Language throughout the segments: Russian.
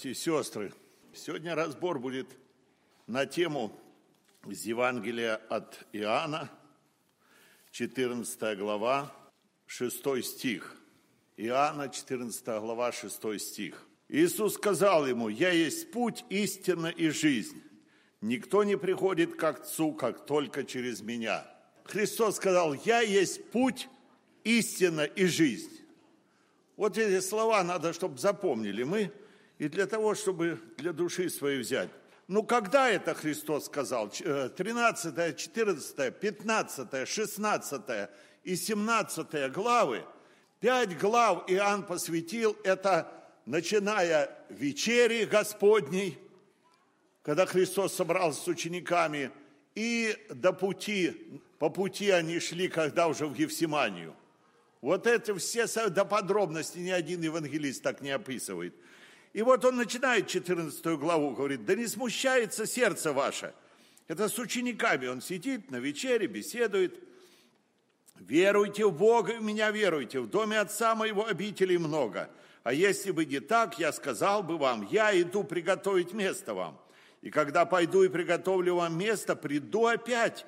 Братья и сестры, сегодня разбор будет на тему из Евангелия от Иоанна, 14 глава, 6 стих. Иоанна, 14 глава, 6 стих. Иисус сказал ему, «Я есть путь, истина и жизнь. Никто не приходит к Отцу, как только через Меня». Христос сказал, «Я есть путь, истина и жизнь». Вот эти слова надо, чтобы запомнили мы, и для того, чтобы для души своей взять. Ну, когда это Христос сказал? 13, 14, 15, 16 и 17 главы. Пять глав Иоанн посвятил это, начиная вечери Господней, когда Христос собрался с учениками, и до пути, по пути они шли, когда уже в Евсиманию. Вот это все до подробностей ни один евангелист так не описывает. И вот он начинает 14 главу, говорит, да не смущается сердце ваше. Это с учениками он сидит на вечере, беседует. Веруйте в Бога, в меня веруйте. В доме отца моего обителей много. А если бы не так, я сказал бы вам, я иду приготовить место вам. И когда пойду и приготовлю вам место, приду опять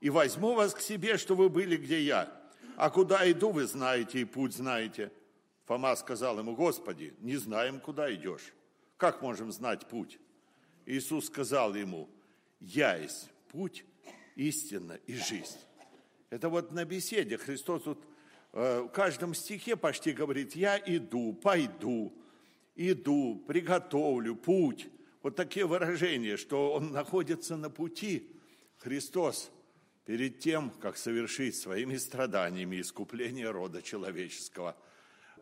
и возьму вас к себе, что вы были, где я а куда иду, вы знаете, и путь знаете. Фома сказал ему, Господи, не знаем, куда идешь. Как можем знать путь? Иисус сказал ему, я есть путь, истина и жизнь. Это вот на беседе Христос тут э, в каждом стихе почти говорит, я иду, пойду, иду, приготовлю путь. Вот такие выражения, что он находится на пути. Христос перед тем, как совершить своими страданиями искупление рода человеческого.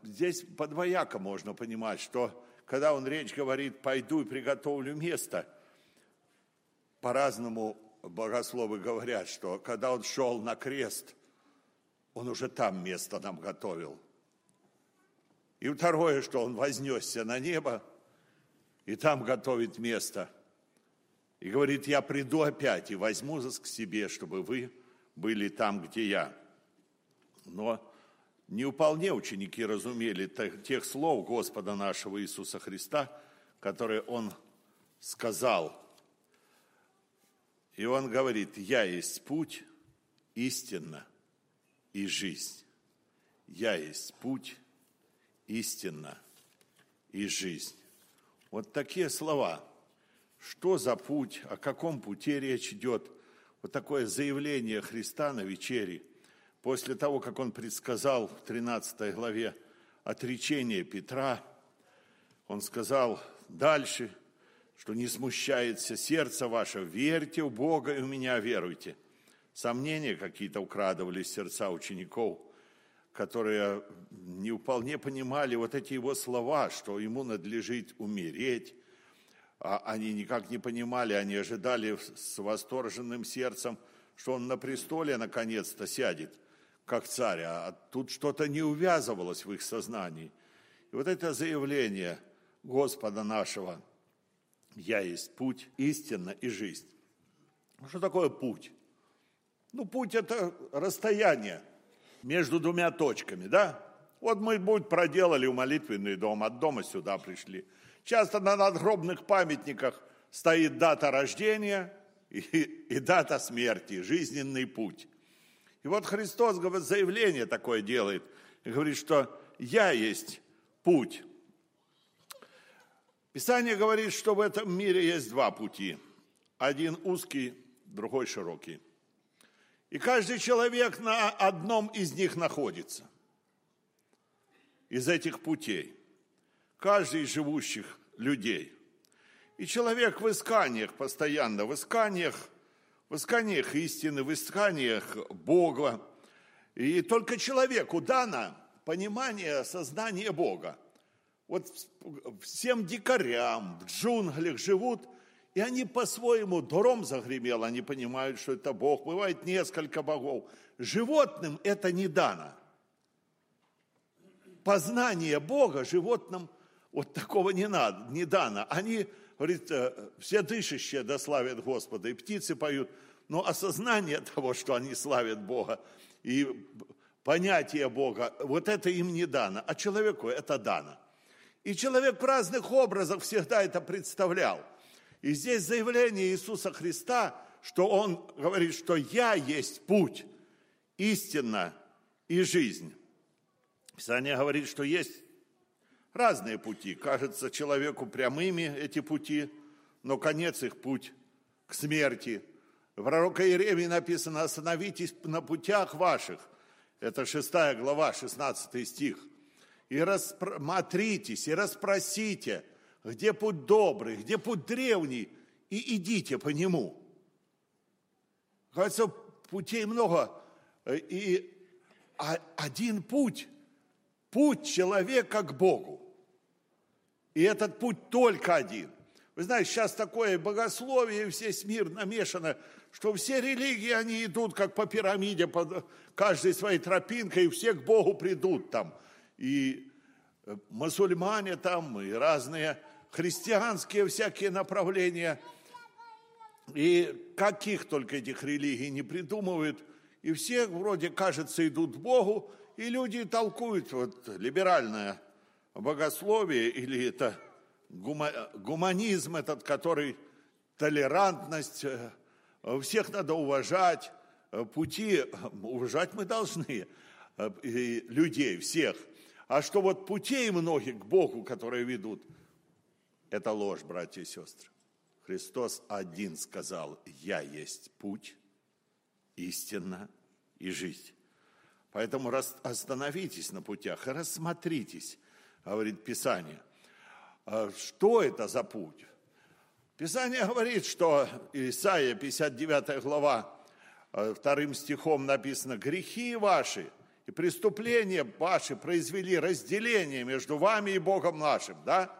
Здесь подвояко можно понимать, что когда он речь говорит «пойду и приготовлю место», по-разному богословы говорят, что когда он шел на крест, он уже там место нам готовил. И второе, что он вознесся на небо, и там готовит место – и говорит, я приду опять и возьму вас к себе, чтобы вы были там, где я. Но не вполне ученики разумели тех слов Господа нашего Иисуса Христа, которые Он сказал. И Он говорит, я есть путь, истина и жизнь. Я есть путь, истина и жизнь. Вот такие слова – что за путь, о каком пути речь идет. Вот такое заявление Христа на вечере, после того, как он предсказал в 13 главе отречение Петра, он сказал дальше, что не смущается сердце ваше, верьте в Бога и в меня веруйте. Сомнения какие-то украдывались в сердца учеников, которые не вполне понимали вот эти его слова, что ему надлежит умереть, а они никак не понимали, они ожидали с восторженным сердцем, что он на престоле наконец-то сядет, как царь, а тут что-то не увязывалось в их сознании. И вот это заявление Господа нашего, «Я есть путь, истина и жизнь». Ну, что такое путь? Ну, путь – это расстояние между двумя точками, да? Вот мы, будь проделали в молитвенный дом, от дома сюда пришли – Часто на надгробных памятниках стоит дата рождения и, и дата смерти, жизненный путь. И вот Христос говорит, заявление такое делает, и говорит, что я есть путь. Писание говорит, что в этом мире есть два пути. Один узкий, другой широкий. И каждый человек на одном из них находится. Из этих путей каждый из живущих людей. И человек в исканиях постоянно, в исканиях, в исканиях истины, в исканиях Бога. И только человеку дано понимание, сознание Бога. Вот всем дикарям в джунглях живут, и они по-своему дуром загремел, они понимают, что это Бог. Бывает несколько богов. Животным это не дано. Познание Бога животным – вот такого не надо, не дано. Они, говорит, э, все дышащие да славят Господа, и птицы поют. Но осознание того, что они славят Бога, и понятие Бога, вот это им не дано, а человеку это дано. И человек в разных образах всегда это представлял. И здесь заявление Иисуса Христа, что Он говорит, что «Я есть путь, истина и жизнь». Писание говорит, что есть разные пути. Кажется человеку прямыми эти пути, но конец их путь к смерти. В пророка Иеремии написано «Остановитесь на путях ваших». Это 6 глава, 16 стих. «И рассмотритесь, и расспросите, где путь добрый, где путь древний, и идите по нему». Кажется, путей много, и один путь – путь человека к Богу. И этот путь только один. Вы знаете, сейчас такое богословие, весь мир намешано, что все религии, они идут как по пирамиде, под каждой своей тропинкой, и все к Богу придут там. И э, мусульмане там, и разные христианские всякие направления. И каких только этих религий не придумывают. И все вроде, кажется, идут к Богу, и люди толкуют вот либеральное богословие или это гуманизм этот, который толерантность, э, всех надо уважать, э, пути уважать мы должны, э, людей, всех. А что вот путей многих к Богу, которые ведут, это ложь, братья и сестры. Христос один сказал, я есть путь, истина и жизнь. Поэтому остановитесь на путях и рассмотритесь, говорит Писание. А что это за путь? Писание говорит, что Исаия, 59 глава, э, вторым стихом написано, «Грехи ваши и преступления ваши произвели разделение между вами и Богом нашим». Да?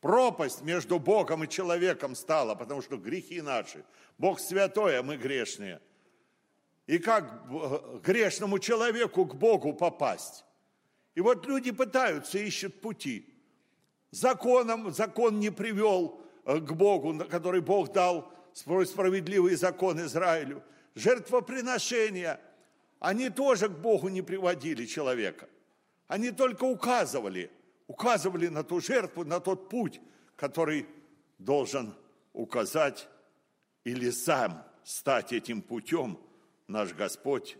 Пропасть между Богом и человеком стала, потому что грехи наши. Бог святой, а мы грешные. И как грешному человеку к Богу попасть? И вот люди пытаются, ищут пути. Законом, закон не привел э, к Богу, который Бог дал справедливый закон Израилю. Жертвоприношения, они тоже к Богу не приводили человека. Они только указывали, указывали на ту жертву, на тот путь, который должен указать или сам стать этим путем наш Господь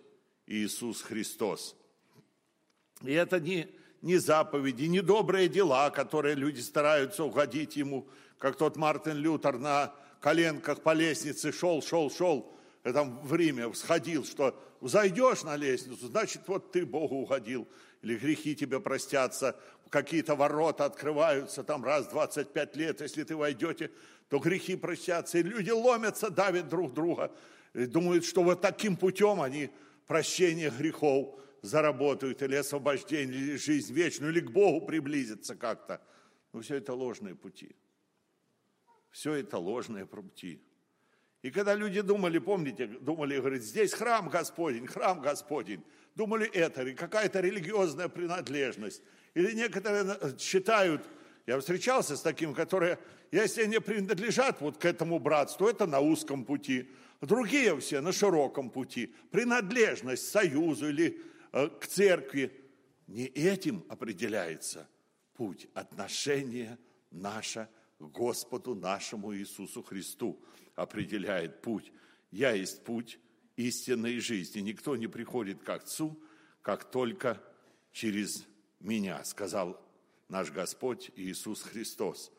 Иисус Христос. И это не, не заповеди, не добрые дела, которые люди стараются угодить ему, как тот Мартин Лютер на коленках по лестнице шел, шел, шел, там в Риме сходил, что зайдешь на лестницу, значит, вот ты Богу угодил, или грехи тебе простятся, какие-то ворота открываются, там раз в 25 лет, если ты войдете, то грехи простятся, и люди ломятся, давят друг друга, и думают, что вот таким путем они прощение грехов заработают, или освобождение, или жизнь вечную, или к Богу приблизиться как-то. Но все это ложные пути. Все это ложные пути. И когда люди думали, помните, думали, говорит, здесь храм Господень, храм Господень, думали это, какая-то религиозная принадлежность. Или некоторые считают, я встречался с таким, которые, если они принадлежат вот к этому братству, это на узком пути. Другие все на широком пути. Принадлежность союзу или к церкви. Не этим определяется путь отношения наше к Господу нашему Иисусу Христу. Определяет путь. Я есть путь истинной жизни. Никто не приходит к Отцу, как только через меня, сказал наш Господь Иисус Христос.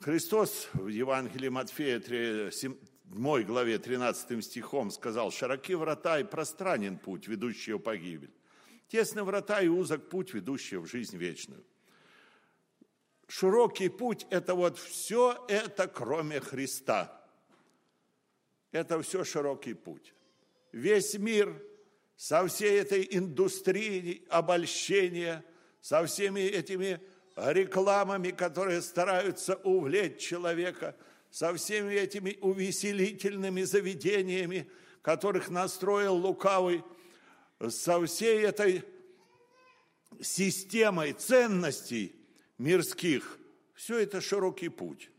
Христос в Евангелии Матфея 7 главе 13 стихом сказал, «Широки врата и пространен путь, ведущий в погибель. Тесны врата и узок путь, ведущий в жизнь вечную». Широкий путь – это вот все это, кроме Христа. Это все широкий путь. Весь мир со всей этой индустрией обольщения, со всеми этими рекламами, которые стараются увлечь человека – со всеми этими увеселительными заведениями, которых настроил лукавый, со всей этой системой ценностей мирских, все это широкий путь.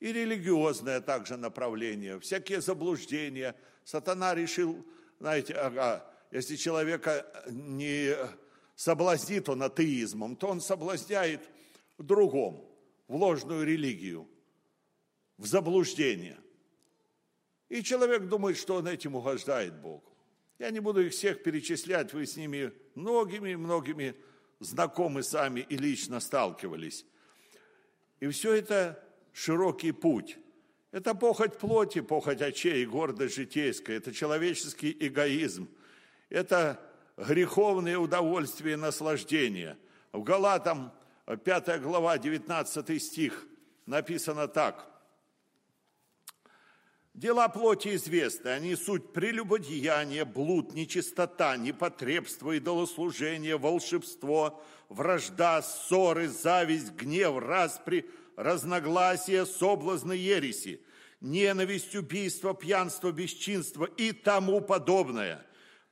И религиозное также направление, всякие заблуждения. Сатана решил, знаете, ага, если человека не соблазнит он атеизмом, то он соблазняет в другом, в ложную религию, в заблуждение. И человек думает, что он этим угождает Богу. Я не буду их всех перечислять, вы с ними многими-многими знакомы сами и лично сталкивались. И все это широкий путь. Это похоть плоти, похоть очей, гордость житейская, это человеческий эгоизм, это греховные удовольствия и наслаждения. В Галатам 5 глава, 19 стих написано так. Дела плоти известны, они суть прелюбодеяние, блуд, нечистота, непотребство, идолослужение, волшебство, вражда, ссоры, зависть, гнев, распри, разногласия, соблазны, ереси, ненависть, убийство, пьянство, бесчинство и тому подобное.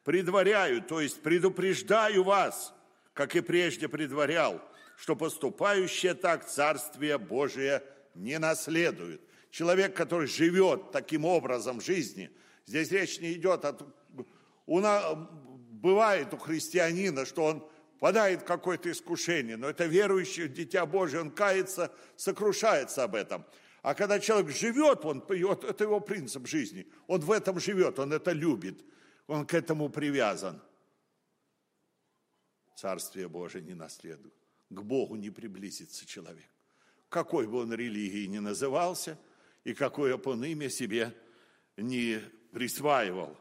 Предваряю, то есть предупреждаю вас, как и прежде предварял, что поступающие так Царствие Божие не наследует человек, который живет таким образом жизни, здесь речь не идет о... У нас, бывает у христианина, что он падает какое-то искушение, но это верующий, дитя Божие, он кается, сокрушается об этом. А когда человек живет, он, это его принцип жизни, он в этом живет, он это любит, он к этому привязан. Царствие Божие не наследует. К Богу не приблизится человек. Какой бы он религией ни назывался – и какое бы он имя себе не присваивал.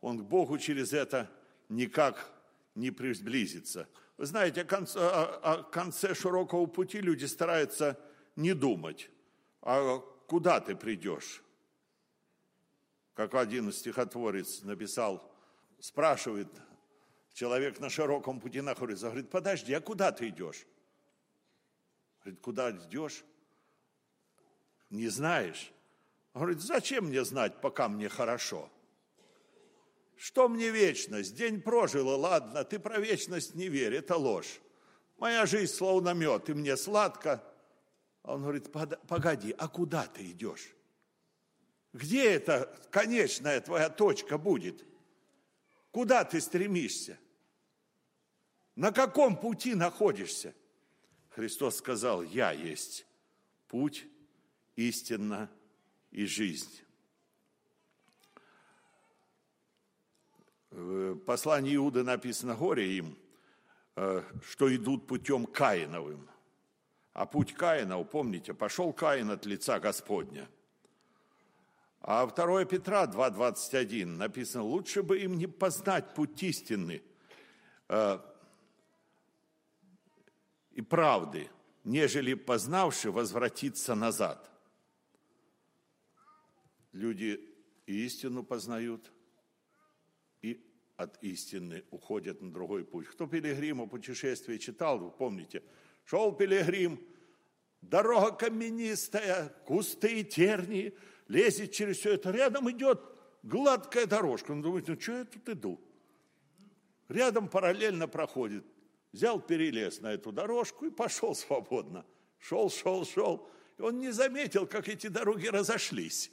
Он к Богу через это никак не приблизится. Вы знаете, о конце, о конце широкого пути люди стараются не думать, а куда ты придешь. Как один стихотворец написал, спрашивает человек на широком пути находится, говорит, подожди, а куда ты идешь? Говорит, куда идешь? Не знаешь. Он говорит, зачем мне знать, пока мне хорошо? Что мне вечность? День прожила, ладно, ты про вечность не верь, это ложь. Моя жизнь словно мед, и мне сладко. А он говорит, погоди, а куда ты идешь? Где эта конечная твоя точка будет? Куда ты стремишься? На каком пути находишься? Христос сказал, я есть путь, истина и жизнь. В послании Иуды написано «Горе им, э, что идут путем Каиновым». А путь Каина, помните, пошел Каин от лица Господня. А 2 Петра 2,21 написано, лучше бы им не познать путь истины э, и правды, нежели познавши возвратиться назад люди и истину познают, и от истины уходят на другой путь. Кто пилигрима путешествие читал, вы помните, шел пилигрим, дорога каменистая, кусты и тернии, лезет через все это, рядом идет гладкая дорожка. Он думает, ну что я тут иду? Рядом параллельно проходит. Взял перелез на эту дорожку и пошел свободно. Шел, шел, шел. И он не заметил, как эти дороги разошлись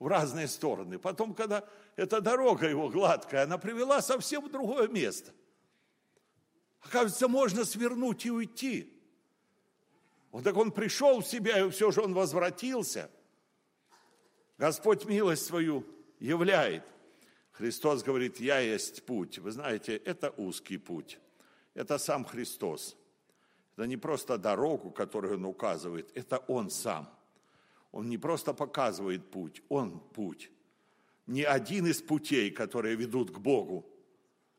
в разные стороны. Потом, когда эта дорога его гладкая, она привела совсем в другое место. Оказывается, можно свернуть и уйти. Вот так он пришел в себя, и все же он возвратился. Господь милость свою являет. Христос говорит, я есть путь. Вы знаете, это узкий путь. Это сам Христос. Это не просто дорогу, которую он указывает, это он сам – он не просто показывает путь, он путь. Не один из путей, которые ведут к Богу,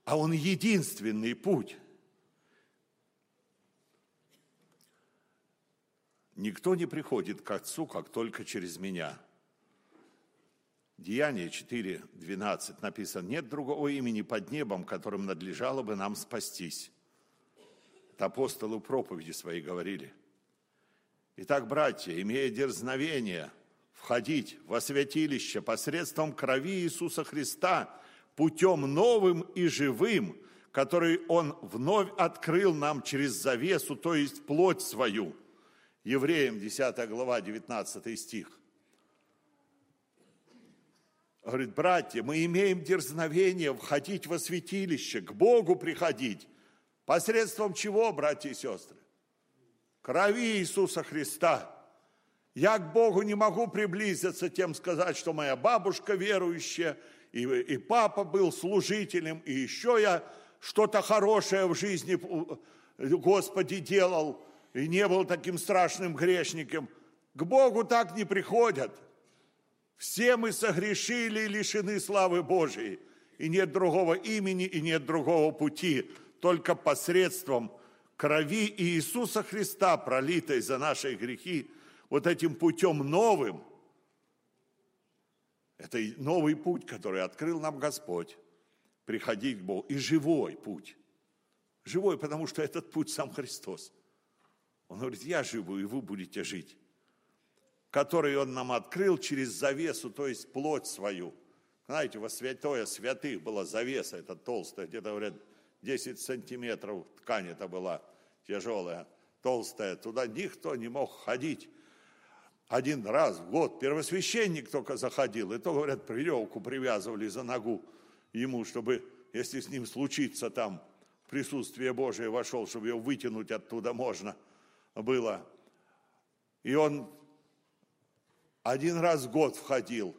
а он единственный путь. Никто не приходит к Отцу, как только через меня. Деяние 4.12 написано, нет другого имени под небом, которым надлежало бы нам спастись. Это апостолы проповеди свои говорили – Итак, братья, имея дерзновение входить во святилище посредством крови Иисуса Христа, путем новым и живым, который Он вновь открыл нам через завесу, то есть плоть свою. Евреям 10 глава, 19 стих. Говорит, братья, мы имеем дерзновение входить во святилище, к Богу приходить, Посредством чего, братья и сестры? Крови Иисуса Христа. Я к Богу не могу приблизиться тем сказать, что моя бабушка верующая, и, и папа был служителем, и еще я что-то хорошее в жизни Господи делал, и не был таким страшным грешником. К Богу так не приходят. Все мы согрешили и лишены славы Божией. И нет другого имени, и нет другого пути. Только посредством крови Иисуса Христа, пролитой за наши грехи, вот этим путем новым, это новый путь, который открыл нам Господь, приходить к Богу, и живой путь. Живой, потому что этот путь сам Христос. Он говорит, я живу, и вы будете жить. Который Он нам открыл через завесу, то есть плоть свою. Знаете, во святое святых была завеса, это толстая, где-то, говорят, 10 сантиметров ткань это была тяжелая, толстая. Туда никто не мог ходить. Один раз в год первосвященник только заходил, и то, говорят, веревку привязывали за ногу ему, чтобы, если с ним случится там присутствие Божие вошел, чтобы его вытянуть оттуда можно было. И он один раз в год входил.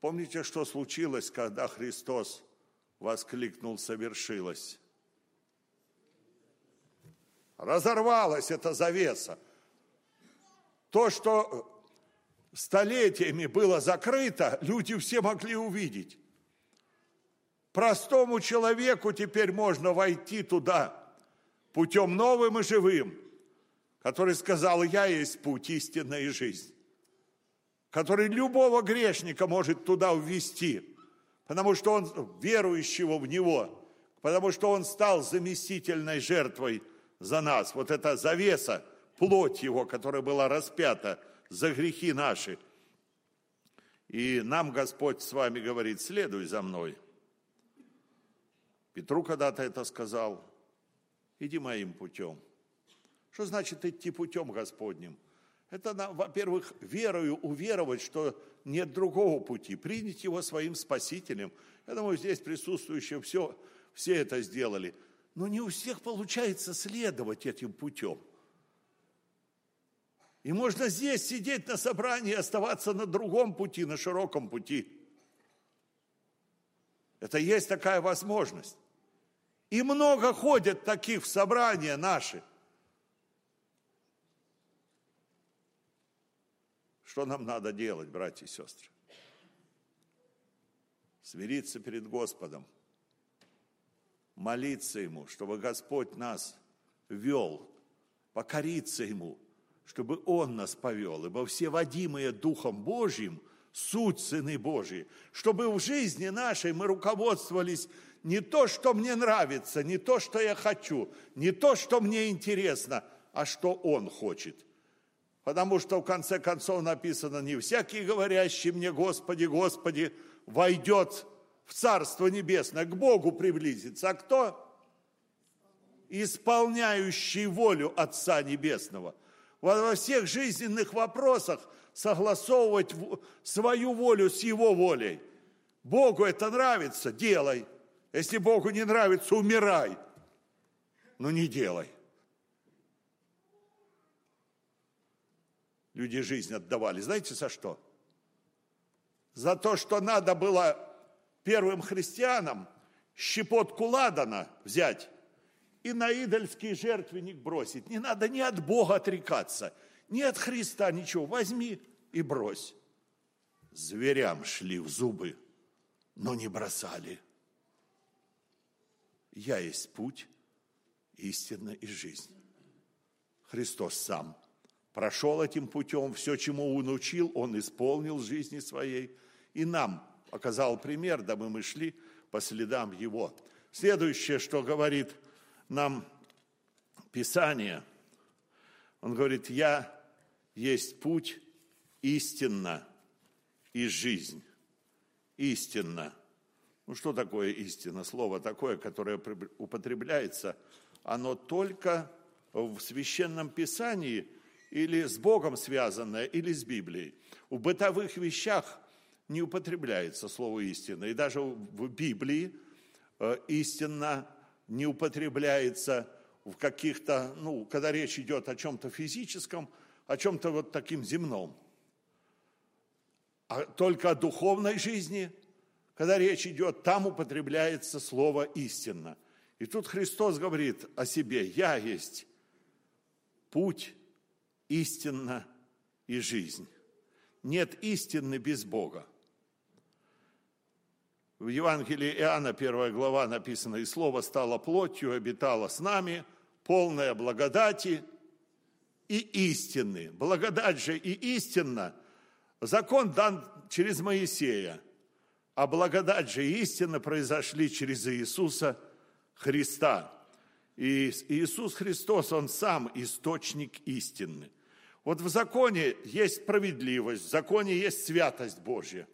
Помните, что случилось, когда Христос воскликнул «совершилось»? Разорвалась эта завеса. То, что столетиями было закрыто, люди все могли увидеть. Простому человеку теперь можно войти туда путем новым и живым, который сказал, я есть путь, истина и жизнь, который любого грешника может туда ввести, потому что он верующего в него, потому что он стал заместительной жертвой за нас. Вот эта завеса, плоть его, которая была распята за грехи наши. И нам Господь с вами говорит, следуй за мной – Петру когда-то это сказал, иди моим путем. Что значит идти путем Господним? Это, во-первых, верою уверовать, что нет другого пути, принять его своим спасителем. Я думаю, здесь присутствующие все, все это сделали. Но не у всех получается следовать этим путем. И можно здесь сидеть на собрании оставаться на другом пути, на широком пути. Это есть такая возможность. И много ходят таких в собрания наши. Что нам надо делать, братья и сестры? Смириться перед Господом, молиться Ему, чтобы Господь нас вел, покориться Ему, чтобы Он нас повел, ибо все водимые Духом Божьим – суть Сыны Божьи, чтобы в жизни нашей мы руководствовались не то, что мне нравится, не то, что я хочу, не то, что мне интересно, а что Он хочет. Потому что в конце концов написано, не всякий, говорящий мне, Господи, Господи, войдет в Царство Небесное, к Богу приблизится. А кто? Исполняющий волю Отца Небесного. Во всех жизненных вопросах согласовывать свою волю с Его волей. Богу это нравится, делай – если Богу не нравится, умирай. Но не делай. Люди жизнь отдавали. Знаете, за что? За то, что надо было первым христианам щепотку ладана взять и на идольский жертвенник бросить. Не надо ни от Бога отрекаться, ни от Христа, ничего. Возьми и брось. Зверям шли в зубы, но не бросали. Я есть путь, истина и жизнь. Христос сам прошел этим путем, все, чему Он учил, Он исполнил в жизни своей, и нам показал пример, дабы мы шли по следам Его. Следующее, что говорит нам Писание, он говорит, я есть путь, истинно и жизнь. Истинно ну что такое истина? Слово такое, которое употребляется, оно только в священном писании или с Богом связанное, или с Библией. В бытовых вещах не употребляется слово истина. И даже в Библии э, истинно не употребляется в каких-то, ну, когда речь идет о чем-то физическом, о чем-то вот таким земном. А только о духовной жизни, когда речь идет, там употребляется слово «истинно». И тут Христос говорит о себе, «Я есть путь, истинно и жизнь». Нет истины без Бога. В Евангелии Иоанна, первая глава, написано, «И Слово стало плотью, обитало с нами, полное благодати и истины». Благодать же и истинна. Закон дан через Моисея, а благодать же и истина произошли через Иисуса Христа. И Иисус Христос, Он сам источник истины. Вот в законе есть справедливость, в законе есть святость Божья.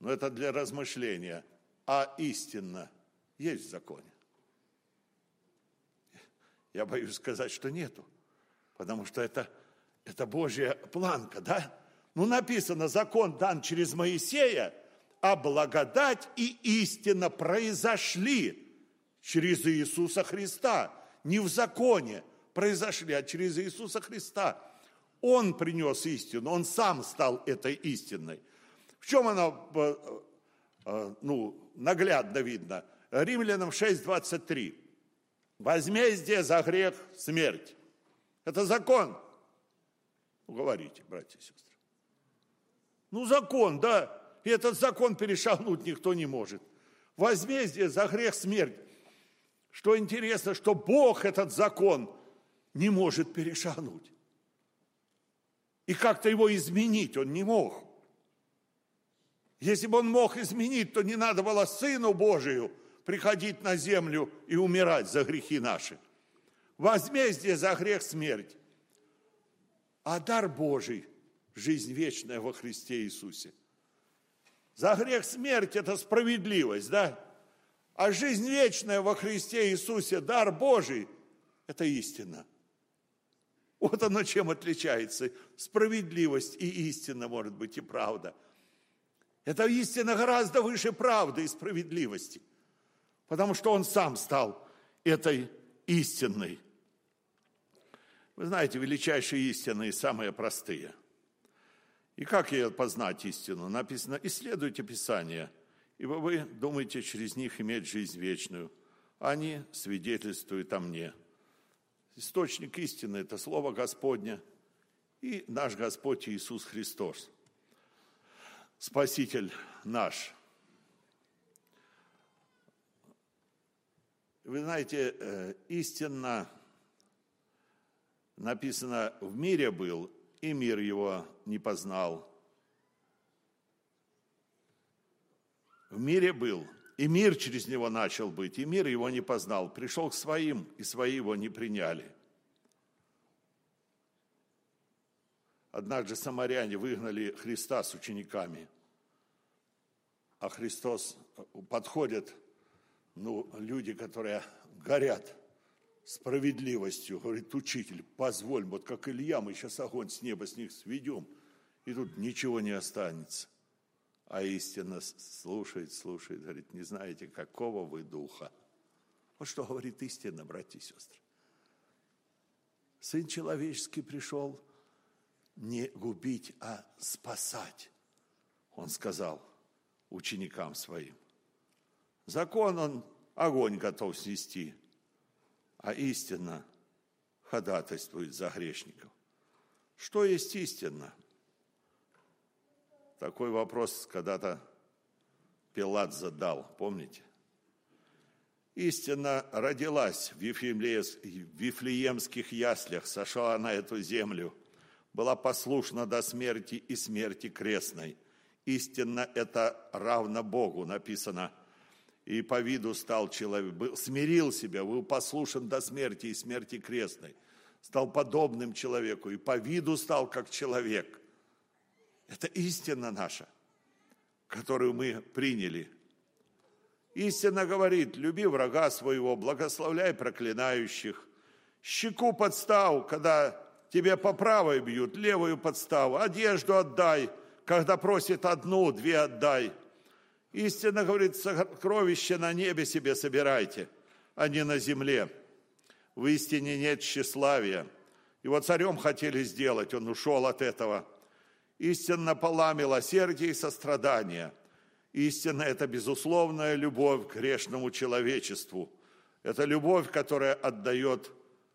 Но это для размышления. А истинно есть в законе. Я боюсь сказать, что нету, потому что это, это Божья планка, да? Ну, написано, закон дан через Моисея, а благодать и истина произошли через Иисуса Христа. Не в законе произошли, а через Иисуса Христа. Он принес истину, Он сам стал этой истиной. В чем она, э, э, ну, наглядно видно? Римлянам 6.23. Возмездие за грех – смерть. Это закон. Уговорите, братья и сестры. Ну, закон, да. И этот закон перешагнуть никто не может. Возмездие за грех – смерть. Что интересно, что Бог этот закон не может перешагнуть. И как-то его изменить он не мог. Если бы он мог изменить, то не надо было Сыну Божию приходить на землю и умирать за грехи наши. Возмездие за грех – смерть. А дар Божий – жизнь вечная во Христе Иисусе. За грех смерть – это справедливость, да? А жизнь вечная во Христе Иисусе, дар Божий – это истина. Вот оно чем отличается. Справедливость и истина, может быть, и правда – это истина гораздо выше правды и справедливости, потому что он сам стал этой истинной. Вы знаете, величайшие истины и самые простые. И как ее познать истину? Написано, исследуйте Писание, ибо вы думаете через них иметь жизнь вечную. Они свидетельствуют о мне. Источник истины – это Слово Господне и наш Господь Иисус Христос – Спаситель наш. Вы знаете, э, истинно написано, в мире был, и мир его не познал. В мире был, и мир через него начал быть, и мир его не познал. Пришел к своим, и свои его не приняли. Однажды самаряне выгнали Христа с учениками. А Христос э, подходит, ну, люди, которые горят справедливостью, говорит, учитель, позволь, вот как Илья, мы сейчас огонь с неба с них сведем, и тут ничего не останется. А истина слушает, слушает, говорит, не знаете, какого вы духа. Вот что говорит истина, братья и сестры. Сын человеческий пришел не губить, а спасать. Он сказал ученикам своим. Закон он огонь готов снести, а истина ходатайствует за грешников. Что есть истина? Такой вопрос когда-то Пилат задал, помните? Истина родилась в Вифлеемских яслях, сошла на эту землю – была послушна до смерти и смерти крестной. Истинно это равно Богу, написано. И по виду стал человек, был, смирил себя, был послушен до смерти и смерти крестной. Стал подобным человеку и по виду стал как человек. Это истина наша, которую мы приняли. Истина говорит, люби врага своего, благословляй проклинающих, щеку подстав, когда тебе по правой бьют, левую подставу, одежду отдай, когда просит одну, две отдай. Истинно, говорит, сокровище на небе себе собирайте, а не на земле. В истине нет тщеславия. Его царем хотели сделать, он ушел от этого. Истинно пола милосердия и сострадания. Истинно – это безусловная любовь к грешному человечеству. Это любовь, которая отдает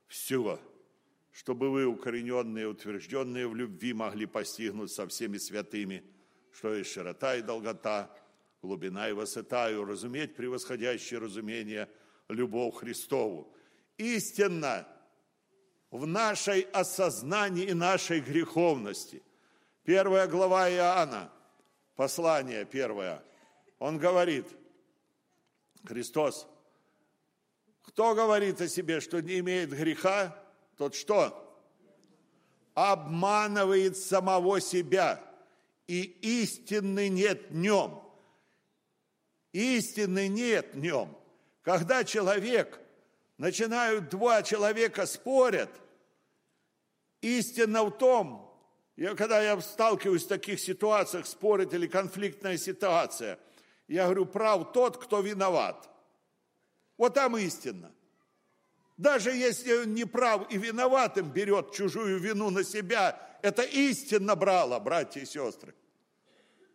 все, чтобы вы, укорененные, утвержденные в любви, могли постигнуть со всеми святыми, что есть широта и долгота, глубина и высота, и уразуметь превосходящее разумение любовь Христову. Истинно в нашей осознании нашей греховности. Первая глава Иоанна, послание первое, он говорит, Христос, кто говорит о себе, что не имеет греха, тот что? Обманывает самого себя, и истины нет в нем. Истины нет в нем. Когда человек, начинают два человека спорят, истина в том, я, когда я сталкиваюсь в таких ситуациях, спорит или конфликтная ситуация, я говорю, прав тот, кто виноват. Вот там истина. Даже если он не прав и виноватым берет чужую вину на себя, это истинно брало, братья и сестры.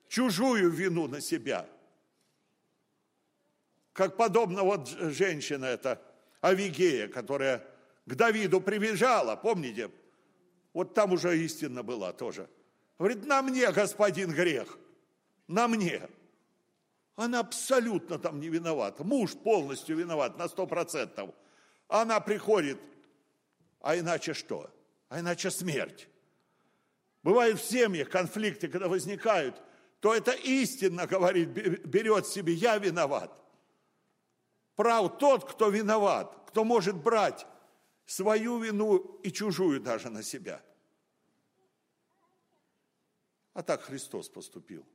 Чужую вину на себя – как подобно вот женщина эта, Авигея, которая к Давиду прибежала, помните? Вот там уже истина была тоже. Говорит, на мне, господин, грех, на мне. Она абсолютно там не виновата. Муж полностью виноват на сто процентов. Она приходит, а иначе что? А иначе смерть. Бывают в семьях конфликты, когда возникают, то это истинно, говорит, берет себе, я виноват прав тот, кто виноват, кто может брать свою вину и чужую даже на себя. А так Христос поступил.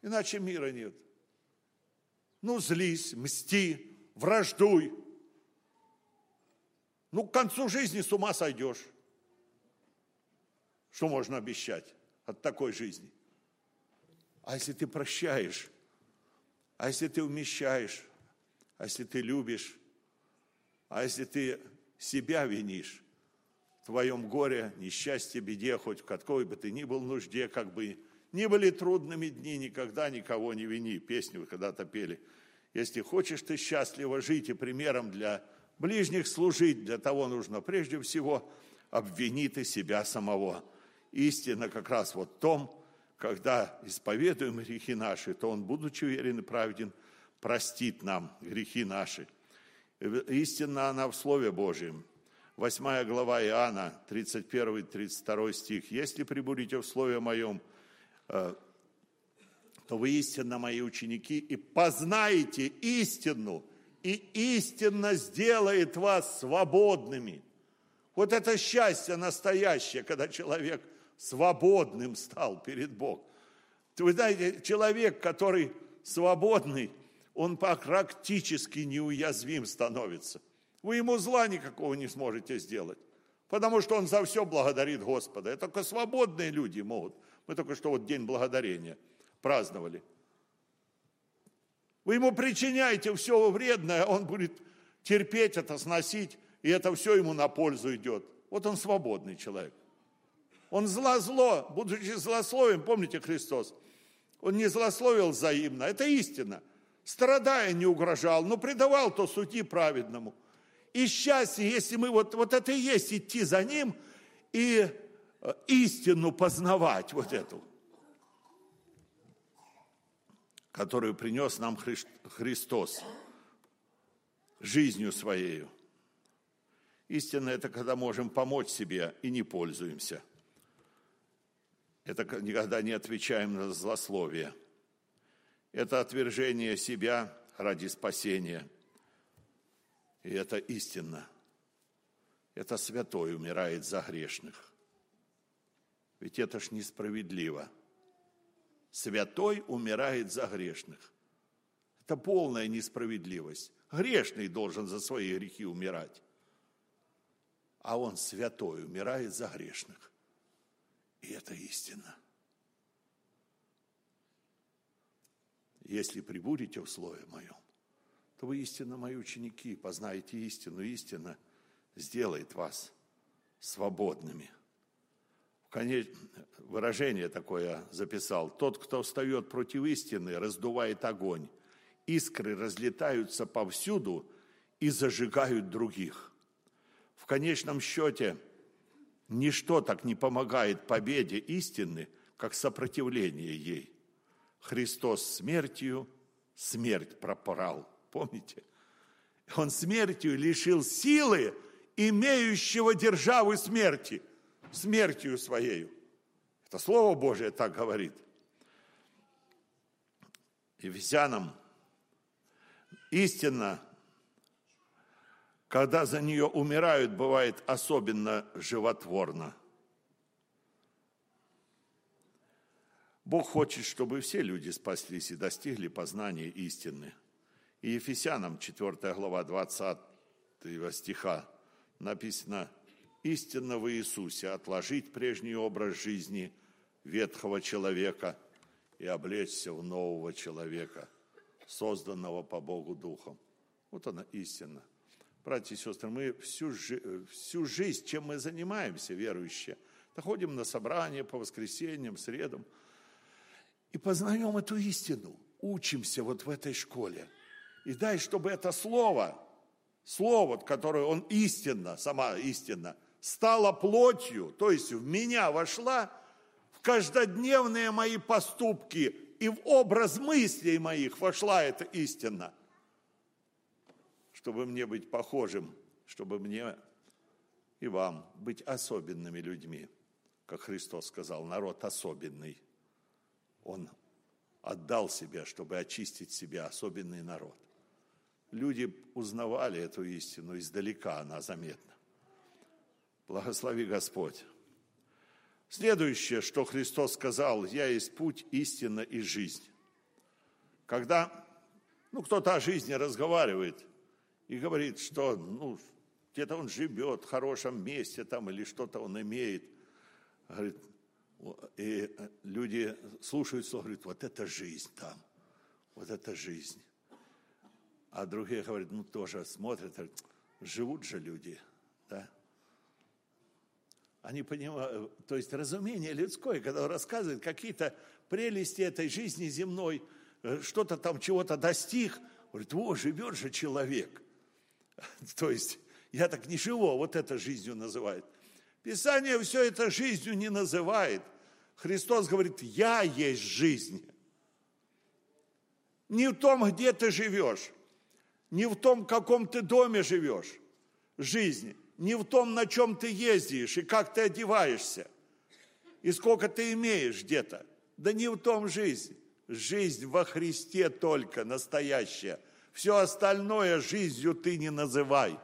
Иначе мира нет. Ну, злись, мсти, враждуй. Ну, к концу жизни с ума сойдешь. Что можно обещать от такой жизни? А если ты прощаешь, а если ты умещаешь, а если ты любишь, а если ты себя винишь, в твоем горе, несчастье, беде, хоть в какой бы ты ни был нужде, как бы ни были трудными дни, никогда никого не вини. Песню вы когда-то пели. Если хочешь ты счастливо жить и примером для ближних служить, для того нужно прежде всего обвини ты себя самого. Истина как раз вот в том, когда исповедуем грехи наши, то Он, будучи уверен и праведен, простит нам грехи наши. Истинно она в Слове Божьем. Восьмая глава Иоанна, 31-32 стих. «Если прибудете в Слове Моем, э, то вы истинно мои ученики, и познаете истину, и истинно сделает вас свободными». Вот это счастье настоящее, когда человек свободным стал перед Богом. Вы знаете, человек, который свободный, он практически неуязвим становится. Вы ему зла никакого не сможете сделать, потому что он за все благодарит Господа. Это только свободные люди могут. Мы только что вот День Благодарения праздновали. Вы ему причиняете все вредное, он будет терпеть это, сносить, и это все ему на пользу идет. Вот он свободный человек. Он зло-зло, будучи злословием, помните Христос, он не злословил взаимно, это истина – страдая не угрожал, но предавал то сути праведному. И счастье, если мы вот, вот это и есть идти за ним и э, истину познавать, вот эту, которую принес нам Христос жизнью своей. Истина – это когда можем помочь себе и не пользуемся. Это никогда не отвечаем на злословие – это отвержение себя ради спасения. И это истинно. Это святой умирает за грешных. Ведь это ж несправедливо. Святой умирает за грешных. Это полная несправедливость. Грешный должен за свои грехи умирать. А он святой умирает за грешных. И это истина. если прибудете в Слове Моем, то вы истинно мои ученики, познаете истину, истина сделает вас свободными. Выражение такое записал. Тот, кто встает против истины, раздувает огонь. Искры разлетаются повсюду и зажигают других. В конечном счете, ничто так не помогает победе истины, как сопротивление ей. Христос смертью смерть пропорал. Помните? Он смертью лишил силы имеющего державы смерти, смертью своею. Это Слово Божие так говорит. Ефесянам истинно, когда за нее умирают, бывает особенно животворно. Бог хочет, чтобы все люди спаслись и достигли познания истины. И Ефесянам 4 глава 20 стиха написано «Истинно в Иисусе отложить прежний образ жизни ветхого человека и облечься в нового человека, созданного по Богу Духом». Вот она истина. Братья и сестры, мы всю, всю жизнь, чем мы занимаемся, верующие, ходим на собрания по воскресеньям, средам, и познаем эту истину, учимся вот в этой школе. И дай, чтобы это слово, слово, которое он истинно, сама истинно, стало плотью, то есть в меня вошла, в каждодневные мои поступки и в образ мыслей моих вошла эта истина, чтобы мне быть похожим, чтобы мне и вам быть особенными людьми, как Христос сказал, народ особенный. Он отдал себя, чтобы очистить себя, особенный народ. Люди узнавали эту истину, издалека она заметна. Благослови Господь. Следующее, что Христос сказал, «Я есть путь, истина и жизнь». Когда ну, кто-то о жизни разговаривает и говорит, что ну, где-то он живет в хорошем месте там или что-то он имеет, говорит, и люди слушают слово, говорят, вот это жизнь там, вот это жизнь. А другие говорят, ну тоже смотрят, говорят, живут же люди, да. Они понимают, то есть разумение людское, когда он рассказывает какие-то прелести этой жизни земной, э, что-то там чего-то достиг, говорит, о, живет же человек. То есть я так не живу, а вот это жизнью называет. Писание все это жизнью не называет. Христос говорит, я есть жизнь. Не в том, где ты живешь, не в том, в каком ты доме живешь, жизнь, не в том, на чем ты ездишь и как ты одеваешься, и сколько ты имеешь где-то. Да не в том жизнь. Жизнь во Христе только настоящая. Все остальное жизнью ты не называй.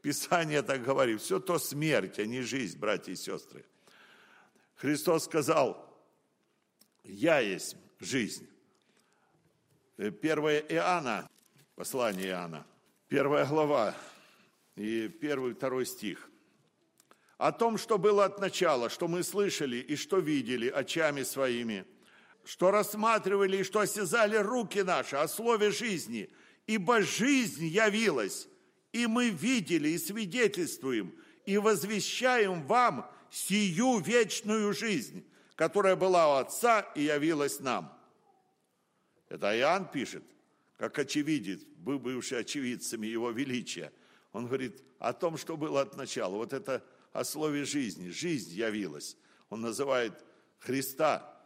Писание так говорит. Все то смерть, а не жизнь, братья и сестры. Христос сказал, я есть жизнь. Первое Иоанна, Послание Иоанна, первая глава и первый, второй стих. О том, что было от начала, что мы слышали и что видели очами своими, что рассматривали и что осязали руки наши о слове жизни, ибо жизнь явилась, и мы видели и свидетельствуем, и возвещаем вам сию вечную жизнь, которая была у Отца и явилась нам. Это Иоанн пишет – как очевидец, бывший очевидцами его величия. Он говорит о том, что было от начала. Вот это о слове жизни. Жизнь явилась. Он называет Христа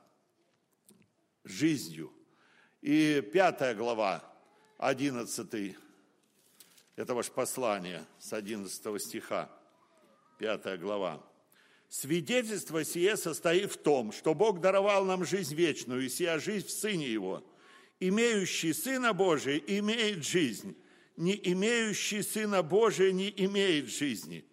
жизнью. И пятая глава, одиннадцатый, это ваше послание с одиннадцатого стиха, пятая глава. Свидетельство сие состоит в том, что Бог даровал нам жизнь вечную, и сия жизнь в Сыне Его – имеющий Сына Божия имеет жизнь, не имеющий Сына Божия не имеет жизни.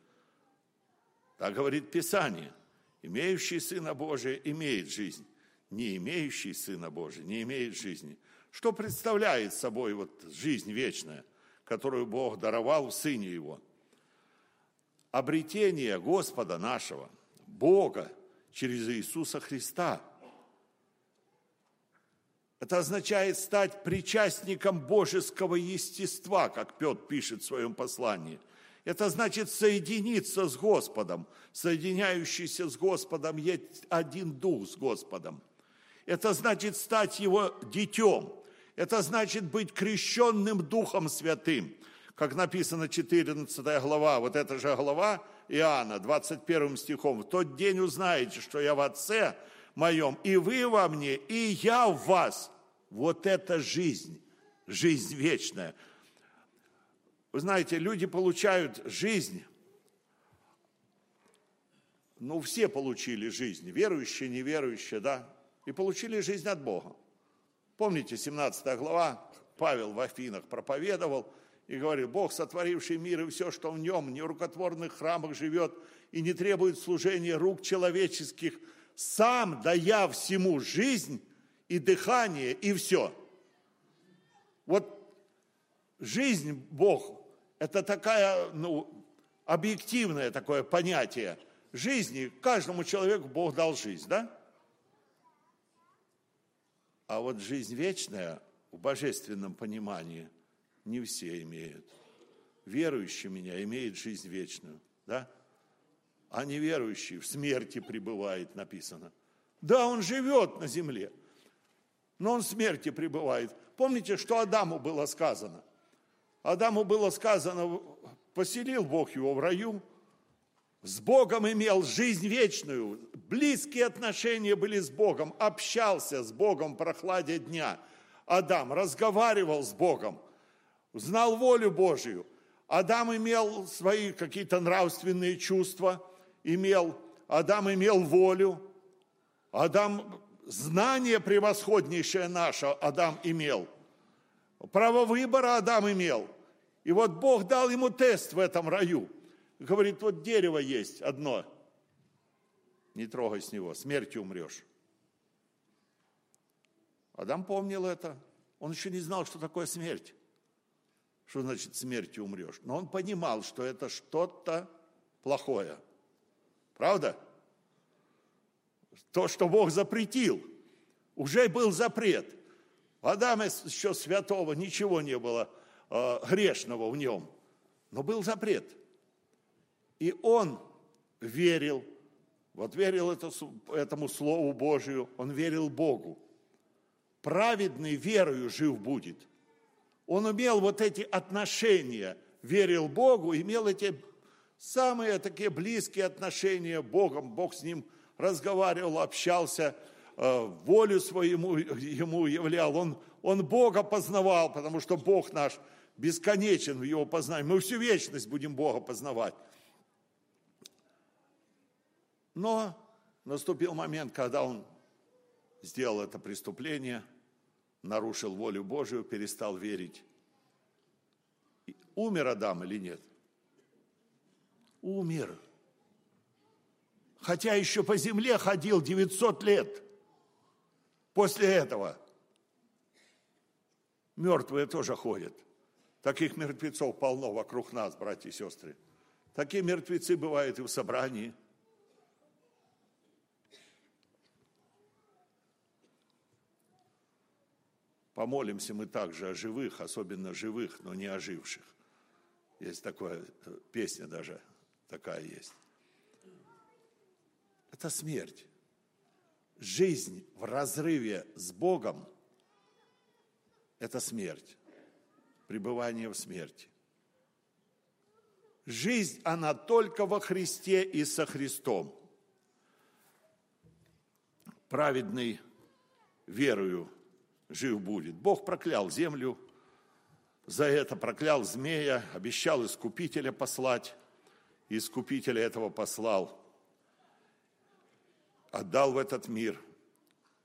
Так говорит Писание. Имеющий Сына Божия имеет жизнь, не имеющий Сына Божия не имеет жизни. Что представляет собой вот жизнь вечная, которую Бог даровал в Сыне Его? Обретение Господа нашего, Бога через Иисуса Христа – Это означает стать причастником божеского естества, как Петр пишет в своем послании. Это значит соединиться с Господом. Соединяющийся с Господом есть один дух с Господом. Это значит стать его детем. Это значит быть крещенным Духом Святым. Как написано 14 глава, вот эта же глава Иоанна, 21 стихом. «В тот день узнаете, что я в Отце моем, и вы во мне, и я в вас». Вот это жизнь, жизнь вечная. Вы знаете, люди получают жизнь, ну, все получили жизнь, верующие, неверующие, да, и получили жизнь от Бога. Помните, 17 глава, Павел в Афинах проповедовал и говорил, Бог, сотворивший мир и все, что в нем, в нерукотворных храмах живет и не требует служения рук человеческих, сам дая всему жизнь, и дыхание, и все. Вот жизнь Бог – это такая, ну, объективное такое понятие жизни. Каждому человеку Бог дал жизнь, да? А вот жизнь вечная в божественном понимании не все имеют. Верующий меня имеет жизнь вечную, да? А неверующий в смерти пребывает, написано. Да, он живет на земле – но он смерти пребывает. Помните, что Адаму было сказано? Адаму было сказано, поселил Бог его в раю, с Богом имел жизнь вечную, близкие отношения были с Богом, общался с Богом в прохладе дня. Адам разговаривал с Богом, знал волю Божию. Адам имел свои какие-то нравственные чувства, имел, Адам имел волю, Адам знание превосходнейшее наше Адам имел. Право выбора Адам имел. И вот Бог дал ему тест в этом раю. Говорит, вот дерево есть одно. Не трогай с него, смертью умрешь. Адам помнил это. Он еще не знал, что такое смерть. Что значит смертью умрешь? Но он понимал, что это что-то плохое. Правда? То, что Бог запретил. Уже был запрет. В Адаме еще святого ничего не было э, грешного в нем. Но был запрет. И он верил, вот верил это, этому Слову Божию, он верил Богу. Праведный верою жив будет. Он имел вот эти отношения, верил Богу, имел эти самые такие близкие отношения Богом, Бог с ним – разговаривал, общался, э, волю своему ему являл. Он, он Бога познавал, потому что Бог наш бесконечен в его познании. Мы всю вечность будем Бога познавать. Но наступил момент, когда он сделал это преступление, нарушил волю Божию, перестал верить. Умер Адам или нет? Умер хотя еще по земле ходил 900 лет после этого. Мертвые тоже ходят. Таких мертвецов полно вокруг нас, братья и сестры. Такие мертвецы бывают и в собрании. Помолимся мы также о живых, особенно живых, но не оживших. Есть такая э, песня даже, такая есть это смерть. Жизнь в разрыве с Богом – это смерть, пребывание в смерти. Жизнь, она только во Христе и со Христом. Праведный верою жив будет. Бог проклял землю, за это проклял змея, обещал искупителя послать, искупителя этого послал – отдал в этот мир,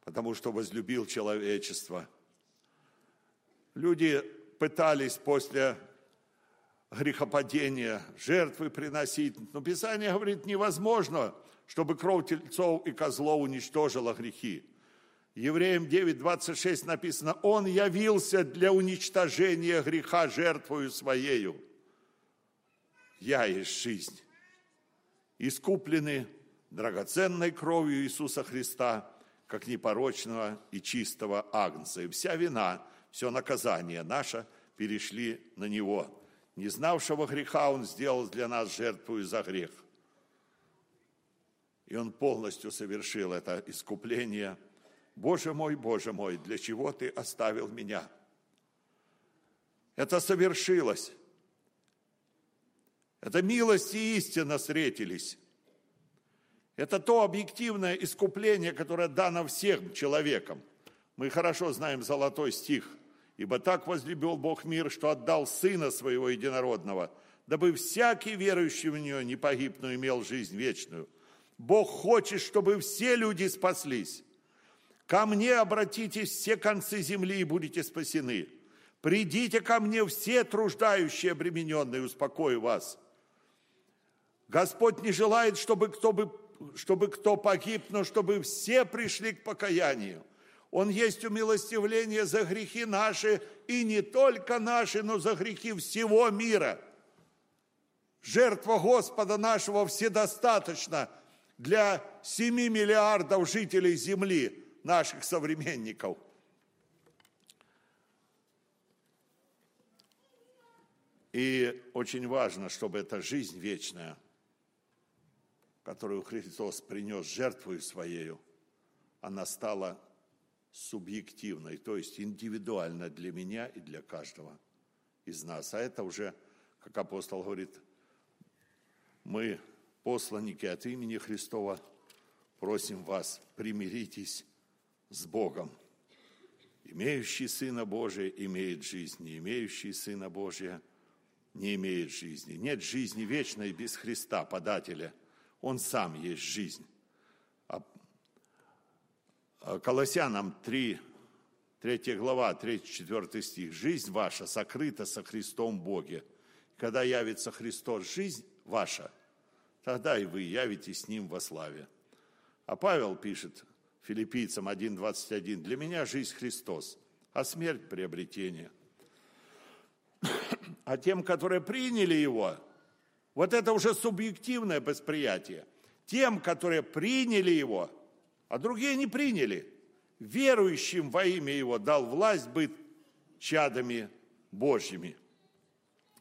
потому что возлюбил человечество. Люди пытались после грехопадения жертвы приносить, но Писание говорит, невозможно, чтобы кровь тельцов и козлов уничтожила грехи. Евреям 9.26 написано, «Он явился для уничтожения греха жертвою Своею». Я есть жизнь. Искуплены драгоценной кровью Иисуса Христа, как непорочного и чистого агнца. И вся вина, все наказание наше перешли на Него. Не знавшего греха Он сделал для нас жертву за грех. И Он полностью совершил это искупление. Боже мой, Боже мой, для чего Ты оставил меня? Это совершилось. Это милость и истина встретились. Это то объективное искупление, которое дано всем человекам. Мы хорошо знаем золотой стих. «Ибо так возлюбил Бог мир, что отдал Сына Своего Единородного, дабы всякий верующий в Нее не погиб, но имел жизнь вечную». Бог хочет, чтобы все люди спаслись. Ко мне обратитесь все концы земли и будете спасены. Придите ко мне все труждающие, обремененные, успокою вас. Господь не желает, чтобы кто бы чтобы кто погиб, но чтобы все пришли к покаянию. Он есть умилостивление за грехи наши, и не только наши, но за грехи всего мира. Жертва Господа нашего вседостаточна для 7 миллиардов жителей Земли, наших современников. И очень важно, чтобы эта жизнь вечная – которую Христос принес жертвою Своею, она стала субъективной, то есть индивидуально для меня и для каждого из нас. А это уже, как апостол говорит, мы, посланники от имени Христова, просим вас, примиритесь с Богом. Имеющий Сына Божия имеет жизнь, не имеющий Сына Божия не имеет жизни. Нет жизни вечной без Христа, подателя – он сам есть жизнь. А, а Колоссянам 3, 3 глава, 3-4 стих. «Жизнь ваша сокрыта со Христом Боге. Когда явится Христос, жизнь ваша, тогда и вы явитесь с Ним во славе». А Павел пишет филиппийцам 1.21, «Для меня жизнь Христос, а смерть – приобретение». А тем, которые приняли Его, вот это уже субъективное восприятие. Тем, которые приняли его, а другие не приняли, верующим во имя его дал власть быть чадами Божьими.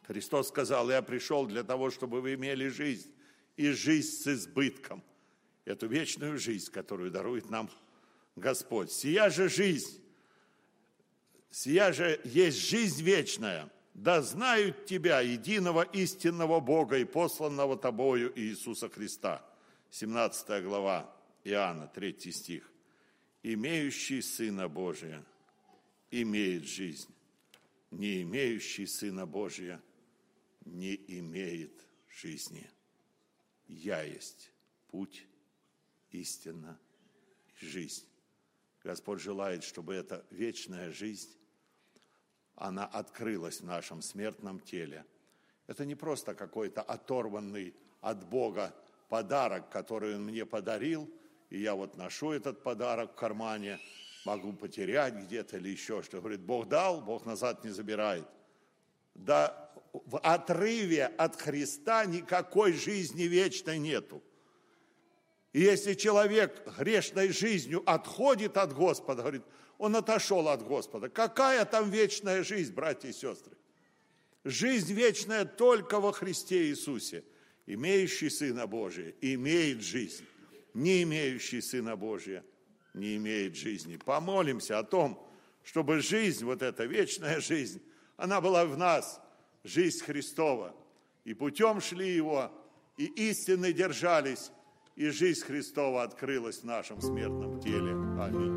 Христос сказал, я пришел для того, чтобы вы имели жизнь, и жизнь с избытком. Эту вечную жизнь, которую дарует нам Господь. Сия же жизнь, сия же есть жизнь вечная – да знают Тебя, единого истинного Бога и посланного Тобою Иисуса Христа. 17 глава Иоанна, 3 стих. Имеющий Сына Божия имеет жизнь, не имеющий Сына Божия не имеет жизни. Я есть путь, истина и жизнь. Господь желает, чтобы эта вечная жизнь она открылась в нашем смертном теле. Это не просто какой-то оторванный от Бога подарок, который Он мне подарил, и я вот ношу этот подарок в кармане, могу потерять где-то или еще что. Говорит, Бог дал, Бог назад не забирает. Да в отрыве от Христа никакой жизни вечной нету. И если человек грешной жизнью отходит от Господа, говорит, он отошел от Господа. Какая там вечная жизнь, братья и сестры? Жизнь вечная только во Христе Иисусе. Имеющий Сына Божия имеет жизнь. Не имеющий Сына Божия не имеет жизни. Помолимся о том, чтобы жизнь, вот эта вечная жизнь, она была в нас, жизнь Христова. И путем шли Его, и истины держались, и жизнь Христова открылась в нашем смертном теле. Аминь.